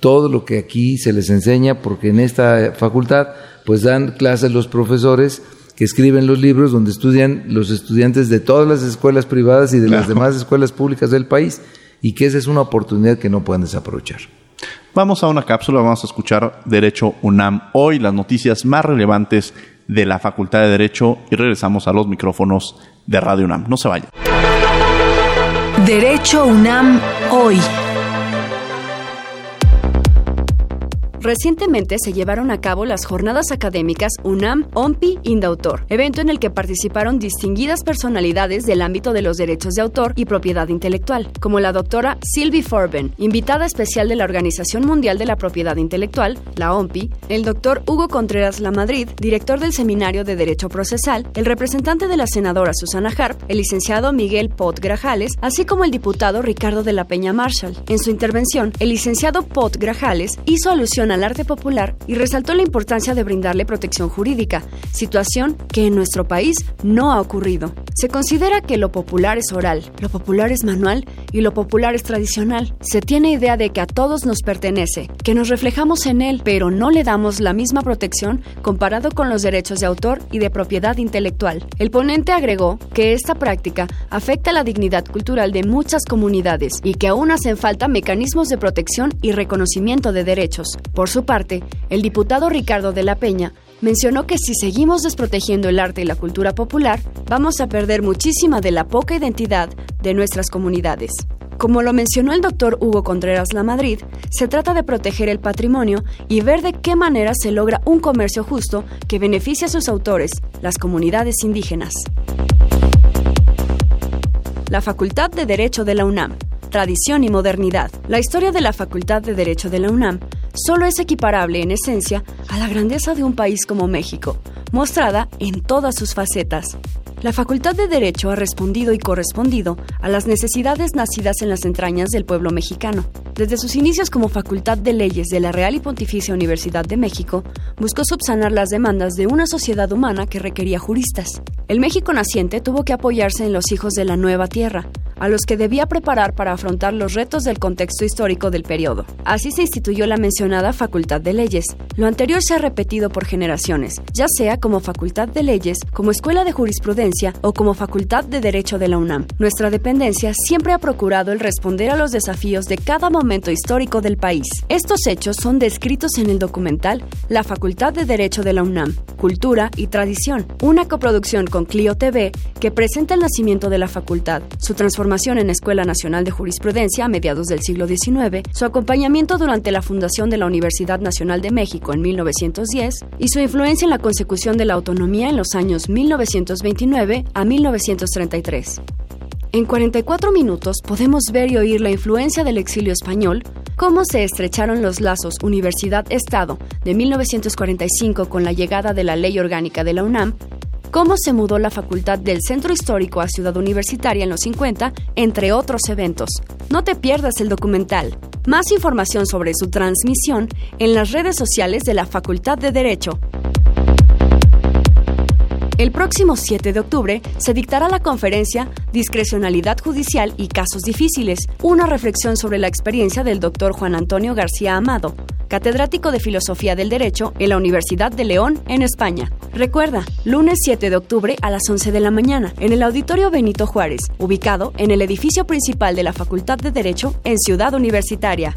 todo lo que aquí se les enseña, porque en esta facultad pues dan clases los profesores que escriben los libros donde estudian los estudiantes de todas las escuelas privadas y de las demás escuelas públicas del país y que esa es una oportunidad que no pueden desaprovechar. Vamos a una cápsula, vamos a escuchar Derecho UNAM hoy, las noticias más relevantes de la Facultad de Derecho y regresamos a los micrófonos de Radio UNAM. No se vayan. Derecho UNAM hoy. Recientemente se llevaron a cabo las jornadas académicas UNAM OMPI Indautor, evento en el que participaron distinguidas personalidades del ámbito de los derechos de autor y propiedad intelectual, como la doctora Sylvie Forben, invitada especial de la Organización Mundial de la Propiedad Intelectual, la OMPI, el doctor Hugo Contreras Lamadrid, director del Seminario de Derecho Procesal, el representante de la senadora Susana Harp, el licenciado Miguel Pot Grajales, así como el diputado Ricardo de la Peña Marshall. En su intervención, el licenciado Pot Grajales hizo alusión al arte popular y resaltó la importancia de brindarle protección jurídica, situación que en nuestro país no ha ocurrido. Se considera que lo popular es oral, lo popular es manual y lo popular es tradicional. Se tiene idea de que a todos nos pertenece, que nos reflejamos en él, pero no le damos la misma protección comparado con los derechos de autor y de propiedad intelectual. El ponente agregó que esta práctica afecta la dignidad cultural de muchas comunidades y que aún hacen falta mecanismos de protección y reconocimiento de derechos. Por su parte, el diputado Ricardo de la Peña mencionó que si seguimos desprotegiendo el arte y la cultura popular, vamos a perder muchísima de la poca identidad de nuestras comunidades. Como lo mencionó el doctor Hugo Contreras La Madrid, se trata de proteger el patrimonio y ver de qué manera se logra un comercio justo que beneficie a sus autores, las comunidades indígenas. La Facultad de Derecho de la UNAM tradición y modernidad. La historia de la Facultad de Derecho de la UNAM solo es equiparable en esencia a la grandeza de un país como México, mostrada en todas sus facetas. La Facultad de Derecho ha respondido y correspondido a las necesidades nacidas en las entrañas del pueblo mexicano. Desde sus inicios como Facultad de Leyes de la Real y Pontificia Universidad de México, buscó subsanar las demandas de una sociedad humana que requería juristas. El México naciente tuvo que apoyarse en los hijos de la nueva tierra, a los que debía preparar para afrontar los retos del contexto histórico del periodo. Así se instituyó la mencionada Facultad de Leyes. Lo anterior se ha repetido por generaciones, ya sea como Facultad de Leyes, como Escuela de Jurisprudencia o como Facultad de Derecho de la UNAM. Nuestra dependencia siempre ha procurado el responder a los desafíos de cada momento histórico del país. Estos hechos son descritos en el documental La Facultad de Derecho de la UNAM, Cultura y Tradición, una coproducción con Clio TV que presenta el nacimiento de la facultad, su transformación en Escuela Nacional de Jurisprudencia a mediados del siglo XIX, su acompañamiento durante la fundación de la Universidad Nacional de México en 1910 y su influencia en la consecución de la autonomía en los años 1929 a 1933. En 44 minutos podemos ver y oír la influencia del exilio español, cómo se estrecharon los lazos Universidad-Estado de 1945 con la llegada de la Ley Orgánica de la UNAM cómo se mudó la facultad del Centro Histórico a Ciudad Universitaria en los 50, entre otros eventos. No te pierdas el documental. Más información sobre su transmisión en las redes sociales de la Facultad de Derecho. El próximo 7 de octubre se dictará la conferencia Discrecionalidad Judicial y Casos Difíciles, una reflexión sobre la experiencia del doctor Juan Antonio García Amado, catedrático de Filosofía del Derecho en la Universidad de León, en España. Recuerda, lunes 7 de octubre a las 11 de la mañana, en el Auditorio Benito Juárez, ubicado en el edificio principal de la Facultad de Derecho en Ciudad Universitaria.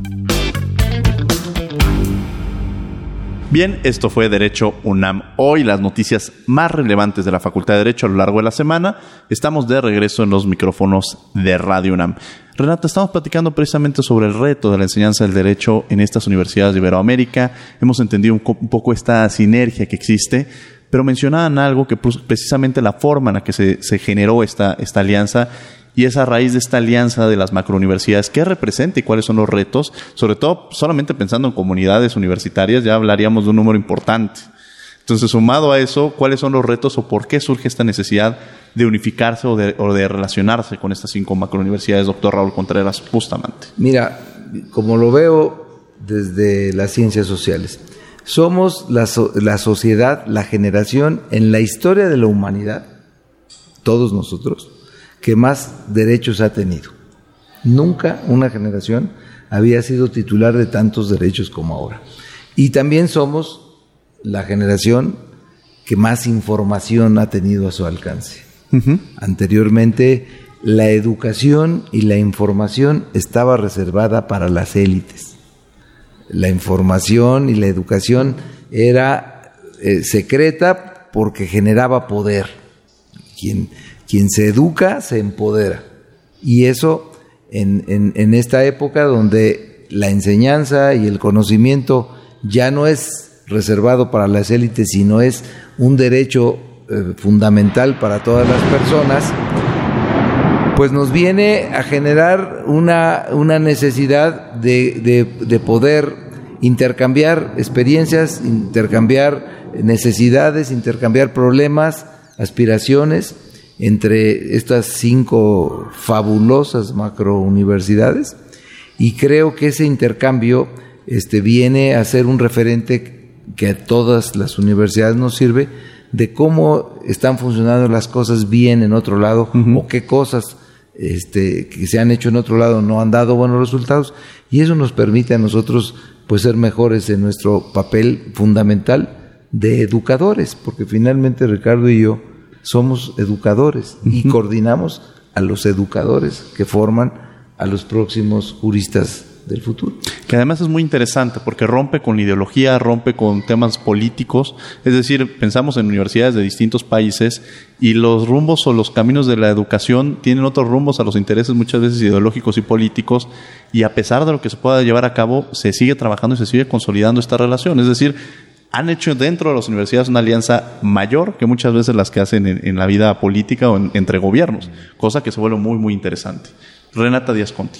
Bien, esto fue Derecho UNAM. Hoy las noticias más relevantes de la Facultad de Derecho a lo largo de la semana. Estamos de regreso en los micrófonos de Radio UNAM. Renata, estamos platicando precisamente sobre el reto de la enseñanza del derecho en estas universidades de Iberoamérica. Hemos entendido un, poco esta sinergia que existe, pero mencionaban algo que precisamente la forma en la que se, generó esta alianza y es a raíz de esta alianza de las macrouniversidades. ¿Qué representa y cuáles son los retos? Sobre todo, solamente pensando en comunidades universitarias, ya hablaríamos de un número importante. Entonces, sumado a eso, ¿cuáles son los retos o por qué surge esta necesidad de unificarse o de, o de relacionarse con estas cinco macrouniversidades, doctor Raúl Contreras Bustamante? Mira, como lo veo desde las ciencias sociales, somos la, la sociedad, la generación en la historia de la humanidad, todos nosotros, que más derechos ha tenido. Nunca una generación había sido titular de tantos derechos como ahora. Y también somos la generación que más información ha tenido a su alcance. Anteriormente, la educación y la información estaba reservada para las élites. La información y la educación era eh, secreta porque generaba poder. Quien quien se educa se empodera. Y eso en, en, esta época donde la enseñanza y el conocimiento ya no es reservado para las élites, sino es un derecho eh, fundamental para todas las personas, pues nos viene a generar una, una necesidad de, de, de poder intercambiar experiencias, intercambiar necesidades, intercambiar problemas, aspiraciones entre estas cinco fabulosas macrouniversidades. Y creo que ese intercambio este, viene a ser un referente que a todas las universidades nos sirve de cómo están funcionando las cosas bien en otro lado o qué cosas este, que se han hecho en otro lado no han dado buenos resultados. Y eso nos permite a nosotros pues ser mejores en nuestro papel fundamental de educadores porque finalmente Ricardo y yo somos educadores y coordinamos a los educadores que forman a los próximos juristas del futuro. Que además es muy interesante porque rompe con la ideología, rompe con temas políticos. Es decir, pensamos en universidades de distintos países y los rumbos o los caminos de la educación tienen otros rumbos a los intereses muchas veces ideológicos y políticos y a pesar de lo que se pueda llevar a cabo, se sigue trabajando y se sigue consolidando esta relación. Es decir, han hecho dentro de las universidades una alianza mayor que muchas veces las que hacen en, la vida política o entre gobiernos, cosa que se vuelve muy, muy interesante. Renata Díaz Conti.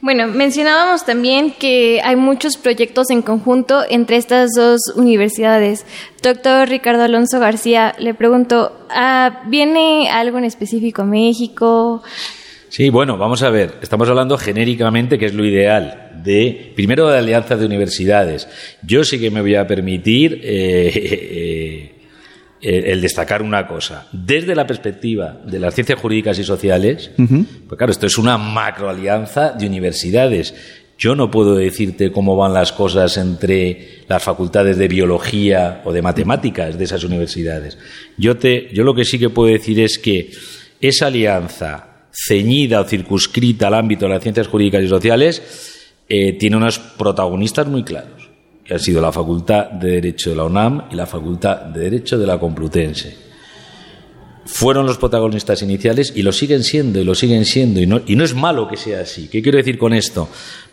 Bueno, mencionábamos también que hay muchos proyectos en conjunto entre estas dos universidades. Doctor Ricardo Alonso García, le pregunto, ah, ¿viene algo en específico a México? Sí, bueno, vamos a ver. Estamos hablando genéricamente, que es lo ideal, de primero de alianzas de universidades. Yo sí que me voy a permitir eh, eh, eh, el destacar una cosa. Desde la perspectiva de las ciencias jurídicas y sociales, pues claro, esto es una macroalianza de universidades. Yo no puedo decirte cómo van las cosas entre las facultades de biología o de matemáticas de esas universidades. Yo, te, yo lo que sí que puedo decir es que esa alianza ceñida o circunscrita al ámbito de las ciencias jurídicas y sociales eh, tiene unos protagonistas muy claros que han sido la Facultad de Derecho de la UNAM y la Facultad de Derecho de la Complutense. Fueron los protagonistas iniciales y lo siguen siendo y lo siguen siendo y no, y no es malo que sea así. ¿Qué quiero decir con esto?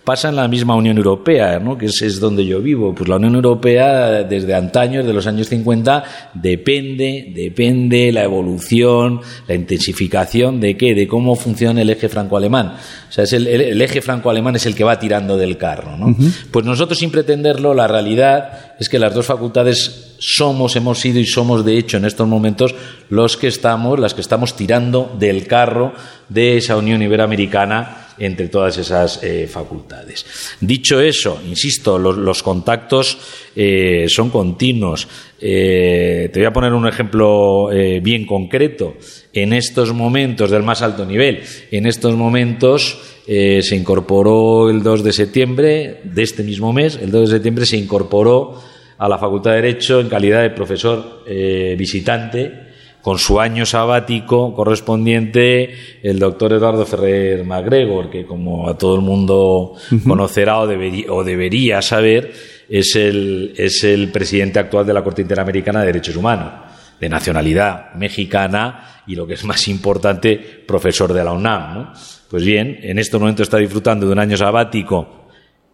Pasa en la misma Unión Europea, ¿no? que es, donde yo vivo. Pues la Unión Europea, desde antaño, desde los años 50, depende, depende la evolución, la intensificación de qué, de cómo funciona el eje franco-alemán. O sea, es el, eje franco-alemán es el que va tirando del carro. ¿no? Pues nosotros, sin pretenderlo, la realidad es que las dos facultades somos, hemos sido y somos, de hecho, en estos momentos, los que estamos, las que estamos tirando del carro de esa Unión Iberoamericana entre todas esas eh, facultades. Dicho eso, insisto, los, contactos eh, son continuos. Eh, te voy a poner un ejemplo bien concreto. En estos momentos del más alto nivel, en estos momentos se incorporó el 2 de septiembre de este mismo mes, el 2 de septiembre se incorporó a la Facultad de Derecho en calidad de profesor visitante con su año sabático correspondiente el doctor Eduardo Ferrer MacGregor, que como a todo el mundo conocerá o, debería, saber, es el, es el presidente actual de la Corte Interamericana de Derechos Humanos, de nacionalidad mexicana y lo que es más importante, profesor de la UNAM. Pues bien, en este momento está disfrutando de un año sabático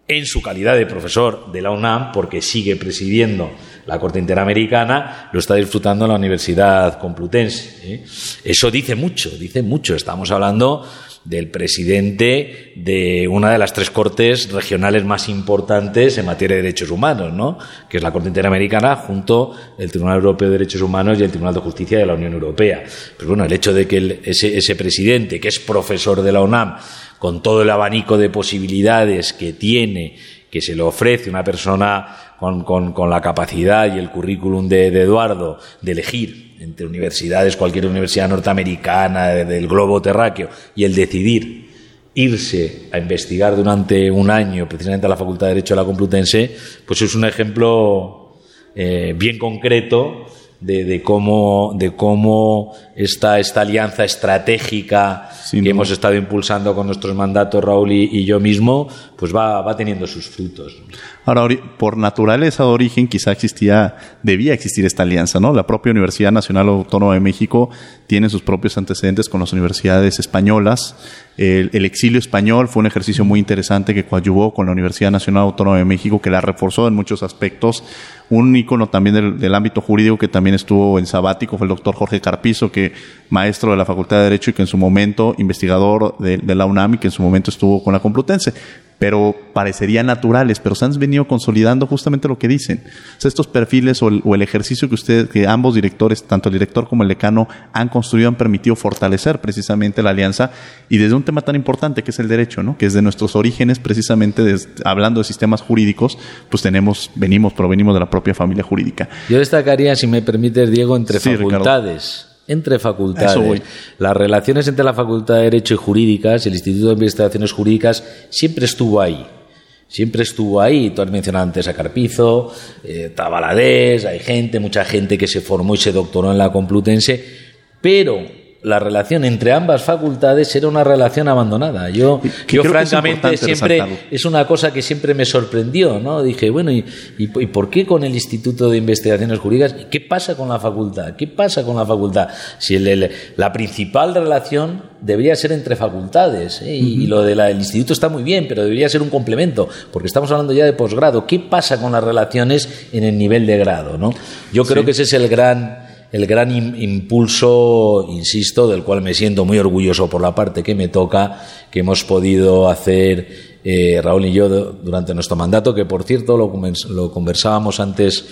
en su calidad de profesor de la UNAM, porque sigue presidiendo la Corte Interamericana, lo está disfrutando en la Universidad Complutense. ¿eh? Eso dice mucho, dice mucho. Estamos hablando del presidente de una de las tres cortes regionales más importantes en materia de derechos humanos, ¿no? que es la Corte Interamericana, junto el Tribunal Europeo de Derechos Humanos y el Tribunal de Justicia de la Unión Europea. Pero bueno, el hecho de que ese, ese presidente, que es profesor de la UNAM, con todo el abanico de posibilidades que tiene, que se le ofrece una persona con, la capacidad y el currículum de, Eduardo de elegir entre universidades, cualquier universidad norteamericana del globo terráqueo, y el decidir irse a investigar durante un año precisamente a la Facultad de Derecho de la Complutense, pues es un ejemplo eh, bien concreto de, cómo, de cómo esta, esta alianza estratégica que hemos estado impulsando con nuestros mandatos, Raúl y, yo mismo, pues va, va teniendo sus frutos. Ahora, por naturaleza de origen, quizá existía, debía existir esta alianza, ¿no? La propia Universidad Nacional Autónoma de México tiene sus propios antecedentes con las universidades españolas. El, exilio español fue un ejercicio muy interesante que coadyuvó con la Universidad Nacional Autónoma de México, que la reforzó en muchos aspectos. Un ícono también del, ámbito jurídico que también estuvo en sabático fue el doctor Jorge Carpizo, que maestro de la Facultad de Derecho y que en su momento investigador de, de la UNAM y que en su momento estuvo con la Complutense pero parecerían naturales, pero se han venido consolidando justamente lo que dicen. O sea, estos perfiles o el, ejercicio que ustedes, que ambos directores, tanto el director como el decano, han construido, han permitido fortalecer precisamente la alianza y desde un tema tan importante que es el derecho, ¿no? Que es de nuestros orígenes, precisamente hablando de sistemas jurídicos, pues tenemos, venimos, provenimos de la propia familia jurídica. Yo destacaría, si me permites, Diego, entre facultades entre facultades. Las relaciones entre la Facultad de Derecho y Jurídicas, el Instituto de Investigaciones Jurídicas, siempre estuvo ahí. Siempre estuvo ahí. Tú has mencionado antes a Carpizo, eh, Tabaladés, hay gente, mucha gente que se formó y se doctoró en la Complutense, pero la relación entre ambas facultades era una relación abandonada. Yo, yo francamente, siempre es una cosa que siempre me sorprendió, ¿no? Dije, bueno, ¿y, y, por qué con el Instituto de Investigaciones Jurídicas? ¿Qué pasa con la facultad? ¿Qué pasa con la facultad? Si el, la principal relación debería ser entre facultades, ¿eh? y, lo del instituto está muy bien, pero debería ser un complemento, porque estamos hablando ya de posgrado. ¿Qué pasa con las relaciones en el nivel de grado, no? Yo creo que ese es el gran el gran impulso, insisto, del cual me siento muy orgulloso por la parte que me toca, que hemos podido hacer eh, Raúl y yo durante nuestro mandato, que por cierto lo, conversábamos antes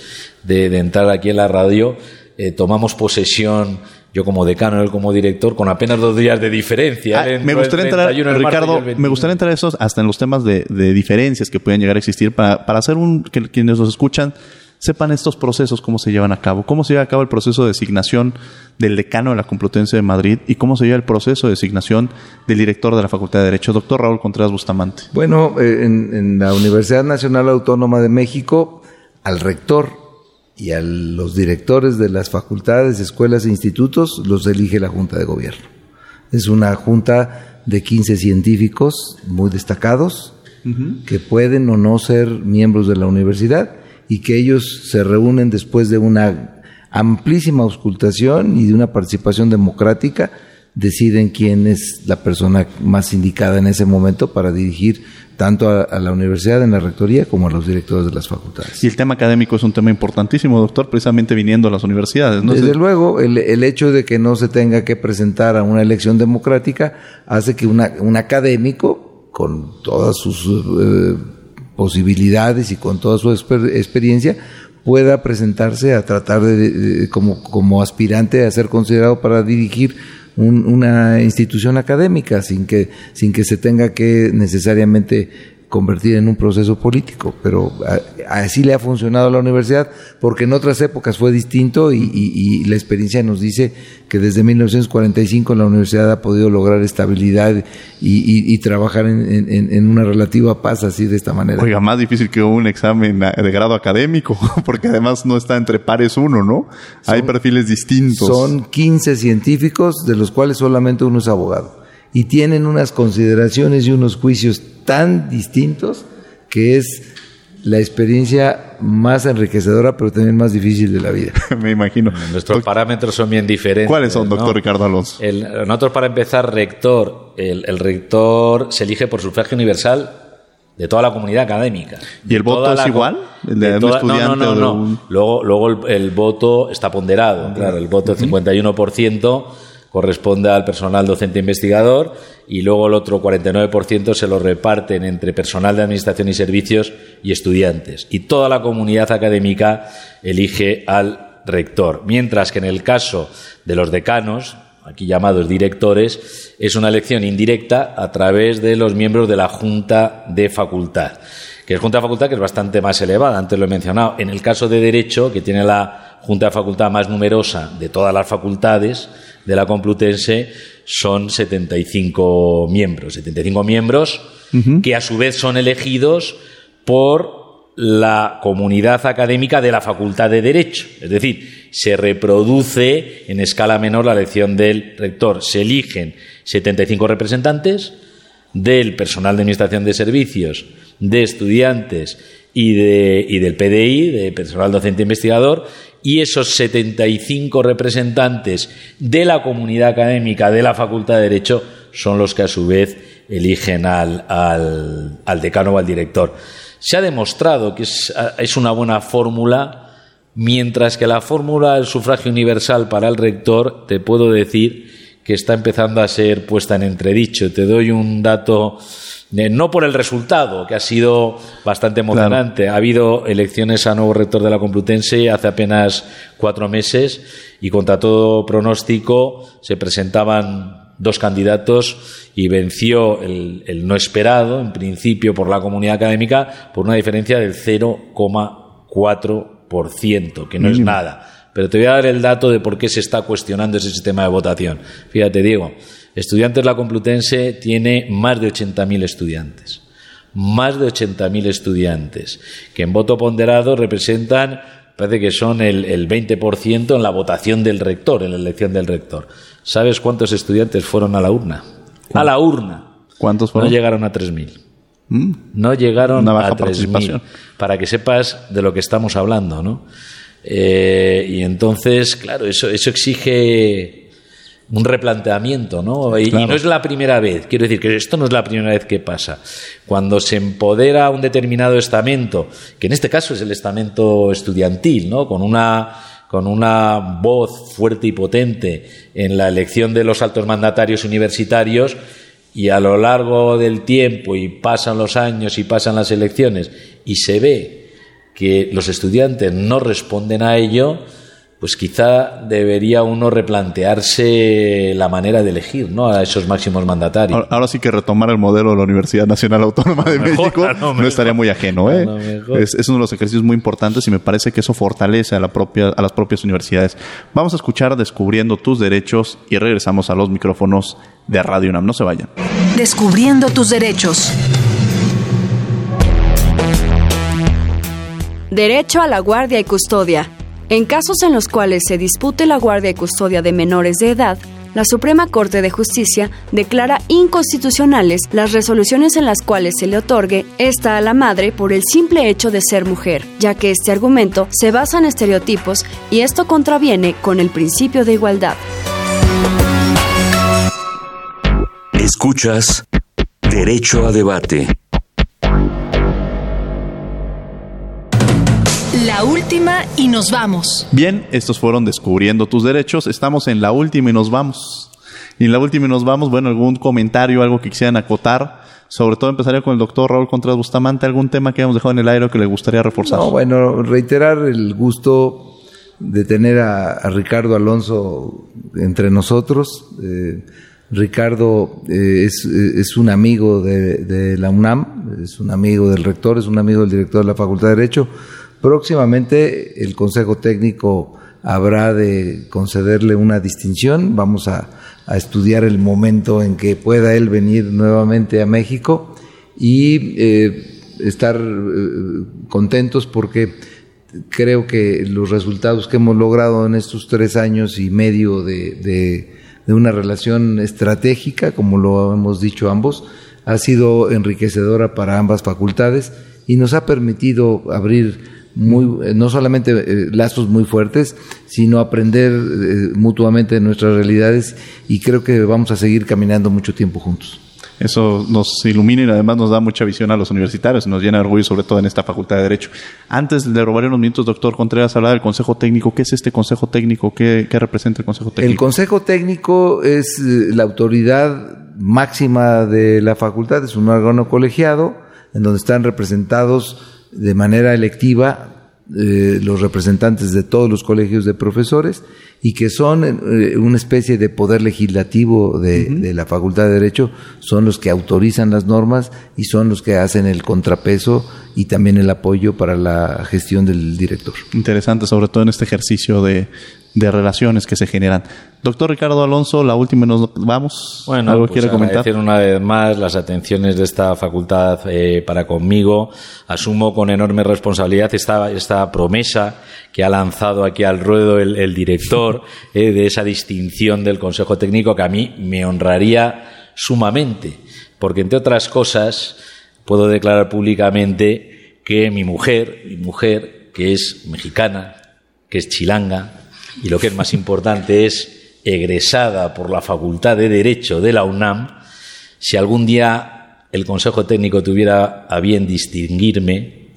de, entrar aquí en la radio, eh, tomamos posesión yo como decano, él como director, con apenas dos días de diferencia. Ah, me gustaría entrar, Ricardo, me gustaría entrar esos hasta en los temas de, diferencias que pueden llegar a existir para, para hacer un que quienes nos escuchan sepan estos procesos, cómo se llevan a cabo, cómo se lleva a cabo el proceso de designación del decano de la Complutense de Madrid y cómo se lleva el proceso de designación del director de la Facultad de Derecho, doctor Raúl Contreras Bustamante. Bueno, eh, en, la Universidad Nacional Autónoma de México, al rector y a los directores de las facultades, escuelas e institutos los elige la Junta de Gobierno. Es una junta de 15 científicos muy destacados que pueden o no ser miembros de la universidad y que ellos se reúnen después de una amplísima auscultación y de una participación democrática, deciden quién es la persona más indicada en ese momento para dirigir tanto a, la universidad en la rectoría como a los directores de las facultades. Y el tema académico es un tema importantísimo, doctor, precisamente viniendo a las universidades. ¿no? Desde luego, el, el, hecho de que no se tenga que presentar a una elección democrática hace que una, un académico, con todas sus... Eh, posibilidades y con toda su experiencia pueda presentarse a tratar de, como, como aspirante a ser considerado para dirigir una institución académica sin que sin que se tenga que necesariamente convertir en un proceso político, pero así le ha funcionado a la universidad, porque en otras épocas fue distinto y, la experiencia nos dice que desde 1945 la universidad ha podido lograr estabilidad y, trabajar en, una relativa paz así de esta manera. Oiga, más difícil que un examen de grado académico, porque además no está entre pares uno, ¿no? Hay perfiles distintos. Son 15 científicos, de los cuales solamente uno es abogado y tienen unas consideraciones y unos juicios tan distintos que es la experiencia más enriquecedora, pero también más difícil de la vida. Me imagino. Nuestros parámetros son bien diferentes. ¿Cuáles son, doctor Ricardo Alonso? nosotros, para empezar, rector, el, rector se elige por sufragio universal de toda la comunidad académica. ¿Y el voto es igual? ¿El de, un estudiante? No, no, no. Luego, luego el, voto está ponderado. Claro, el voto es 51% corresponde al personal docente investigador y luego el otro 49% se lo reparten entre personal de administración y servicios y estudiantes. Y toda la comunidad académica elige al rector, mientras que en el caso de los decanos, aquí llamados directores, es una elección indirecta a través de los miembros de la Junta de Facultad que es Junta de Facultad que es bastante más elevada, antes lo he mencionado. En el caso de Derecho, que tiene la Junta de Facultad más numerosa de todas las facultades, de la Complutense son 75 miembros, 75 miembros que a su vez son elegidos por la comunidad académica de la Facultad de Derecho. Es decir, se reproduce en escala menor la elección del rector. Se eligen 75 representantes del personal de administración de servicios, de estudiantes y, de, y del PDI, de personal docente investigador, y esos 75 representantes de la comunidad académica de la Facultad de Derecho son los que a su vez eligen al, al, decano o al director. Se ha demostrado que es, es una buena fórmula, mientras que la fórmula del sufragio universal para el rector, te puedo decir que está empezando a ser puesta en entredicho. Te doy un dato no por el resultado, que ha sido bastante emocionante. Ha habido elecciones a nuevo rector de la Complutense hace apenas cuatro meses y contra todo pronóstico se presentaban dos candidatos y venció el, el no esperado, en principio por la comunidad académica, por una diferencia del 0,4%, que no es nada. Pero te voy a dar el dato de por qué se está cuestionando ese sistema de votación. Fíjate, Diego. Estudiantes La Complutense tiene más de 80.000 estudiantes. Más de 80.000 estudiantes, que en voto ponderado representan parece que son el, el 20% en la votación del rector, en la elección del rector. ¿Sabes cuántos estudiantes fueron a la urna? A la urna. ¿Cuántos fueron? No llegaron a 3.000. Mm. No llegaron Una baja a 3.000. participación. Para que sepas de lo que estamos hablando, ¿no? Eh, y entonces, claro, eso, eso exige un replanteamiento, ¿no? Y, no es la primera vez, quiero decir que esto no es la primera vez que pasa. Cuando se empodera un determinado estamento, que en este caso es el estamento estudiantil, ¿no? Con una con una voz fuerte y potente en la elección de los altos mandatarios universitarios y a lo largo del tiempo y pasan los años y pasan las elecciones y se ve que los estudiantes no responden a ello, pues quizá debería uno replantearse la manera de elegir ¿no? a esos máximos mandatarios. Ahora, ahora sí que retomar el modelo de la Universidad Nacional Autónoma de mejor, México no estaría muy ajeno. ¿eh? Es, es uno de los ejercicios muy importantes y me parece que eso fortalece a, la propia, a las propias universidades. Vamos a escuchar Descubriendo tus derechos y regresamos a los micrófonos de Radio UNAM. No se vayan. Descubriendo tus derechos. Derecho a la guardia y custodia. En casos en los cuales se dispute la guardia y custodia de menores de edad, la Suprema Corte de Justicia declara inconstitucionales las resoluciones en las cuales se le otorgue esta a la madre por el simple hecho de ser mujer, ya que este argumento se basa en estereotipos y esto contraviene con el principio de igualdad. Escuchas Derecho a Debate. La última y nos vamos. Bien, estos fueron Descubriendo tus derechos. Estamos en la última y nos vamos. Y en la última y nos vamos, bueno, algún comentario, algo que quisieran acotar. Sobre todo empezaría con el doctor Raúl Contreras Bustamante, algún tema que hayamos dejado en el aire o que le gustaría reforzar. No, bueno, reiterar el gusto de tener a, a Ricardo Alonso entre nosotros. Eh, Ricardo eh, es, es un amigo de, de la UNAM, es un amigo del rector, es un amigo del director de la Facultad de Derecho. Próximamente el Consejo Técnico habrá de concederle una distinción. Vamos a, estudiar el momento en que pueda él venir nuevamente a México y eh, estar eh, contentos porque creo que los resultados que hemos logrado en estos tres años y medio de una relación estratégica, como lo hemos dicho ambos, ha sido enriquecedora para ambas facultades y nos ha permitido abrir muy, eh, no solamente eh, lazos muy fuertes, sino aprender eh, mutuamente de nuestras realidades y creo que vamos a seguir caminando mucho tiempo juntos. Eso nos ilumina y además nos da mucha visión a los universitarios, nos llena de orgullo, sobre todo en esta Facultad de Derecho. Antes le robaré unos minutos, doctor Contreras, hablar del Consejo Técnico. ¿Qué es este Consejo Técnico? ¿Qué, qué representa el Consejo Técnico? El Consejo Técnico es la autoridad máxima de la facultad, es un órgano colegiado en donde están representados de manera electiva eh, los representantes de todos los colegios de profesores y que son eh, una especie de poder legislativo de, de, la Facultad de Derecho, son los que autorizan las normas y son los que hacen el contrapeso y también el apoyo para la gestión del director. Interesante, sobre todo en este ejercicio de, de relaciones que se generan. Doctor Ricardo Alonso, la última nos vamos. Bueno, ¿Algo pues quiere comentar? agradecer una vez más las atenciones de esta facultad eh, para conmigo. Asumo con enorme responsabilidad esta, esta promesa que ha lanzado aquí al ruedo el, el director eh, de esa distinción del Consejo Técnico que a mí me honraría sumamente, porque entre otras cosas puedo declarar públicamente que mi mujer, mi mujer, que es mexicana, que es chilanga, y lo que es más importante es egresada por la Facultad de Derecho de la UNAM, si algún día el Consejo Técnico tuviera a bien distinguirme,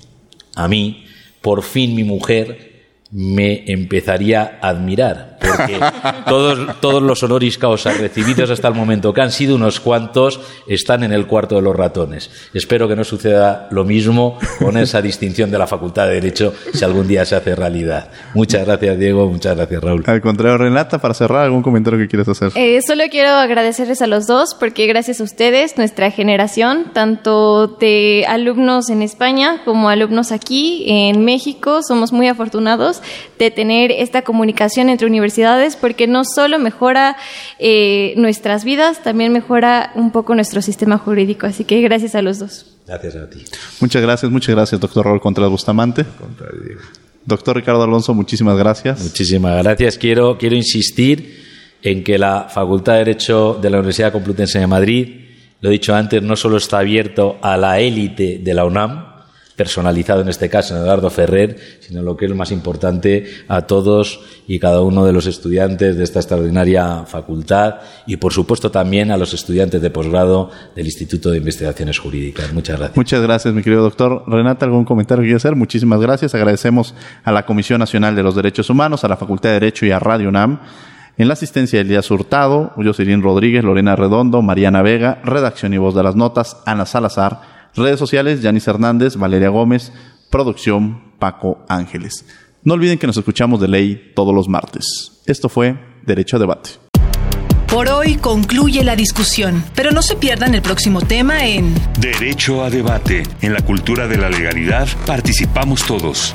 a mí, por fin mi mujer me empezaría a admirar, porque todos, todos los honoris causa recibidos hasta el momento, que han sido unos cuantos, están en el cuarto de los ratones. Espero que no suceda lo mismo con esa distinción de la Facultad de Derecho si algún día se hace realidad. Muchas gracias, Diego. Muchas gracias, Raúl. Al contrario, Renata, para cerrar, ¿algún comentario que quieras hacer? Eh, solo quiero agradecerles a los dos porque gracias a ustedes, nuestra generación, tanto de alumnos en España como alumnos aquí en México, somos muy afortunados de tener esta comunicación entre universidades porque no solo mejora eh, nuestras vidas, también mejora un poco nuestro sistema jurídico. Así que gracias a los dos. Gracias a ti. Muchas gracias, muchas gracias, doctor Raúl Contreras Bustamante. Doctor Ricardo Alonso, muchísimas gracias. Muchísimas gracias. Quiero, quiero insistir en que la Facultad de Derecho de la Universidad Complutense de Madrid, lo he dicho antes, no solo está abierto a la élite de la UNAM, personalizado en este caso en Eduardo Ferrer, sino lo que es más importante a todos y cada uno de los estudiantes de esta extraordinaria facultad y por supuesto también a los estudiantes de posgrado del Instituto de Investigaciones Jurídicas. Muchas gracias. Muchas gracias, mi querido doctor. Renata, ¿algún comentario que quiera hacer? Muchísimas gracias. Agradecemos a la Comisión Nacional de los Derechos Humanos, a la Facultad de Derecho y a Radio UNAM. En la asistencia de Elías Hurtado, Jocelyn Rodríguez, Lorena Redondo, Mariana Vega, redacción y voz de las notas, Ana Salazar, Redes sociales, Yanis Hernández, Valeria Gómez, producción, Paco Ángeles. No olviden que nos escuchamos de ley todos los martes. Esto fue Derecho a Debate. Por hoy concluye la discusión, pero no se pierdan el próximo tema en Derecho a Debate. En la cultura de la legalidad participamos todos.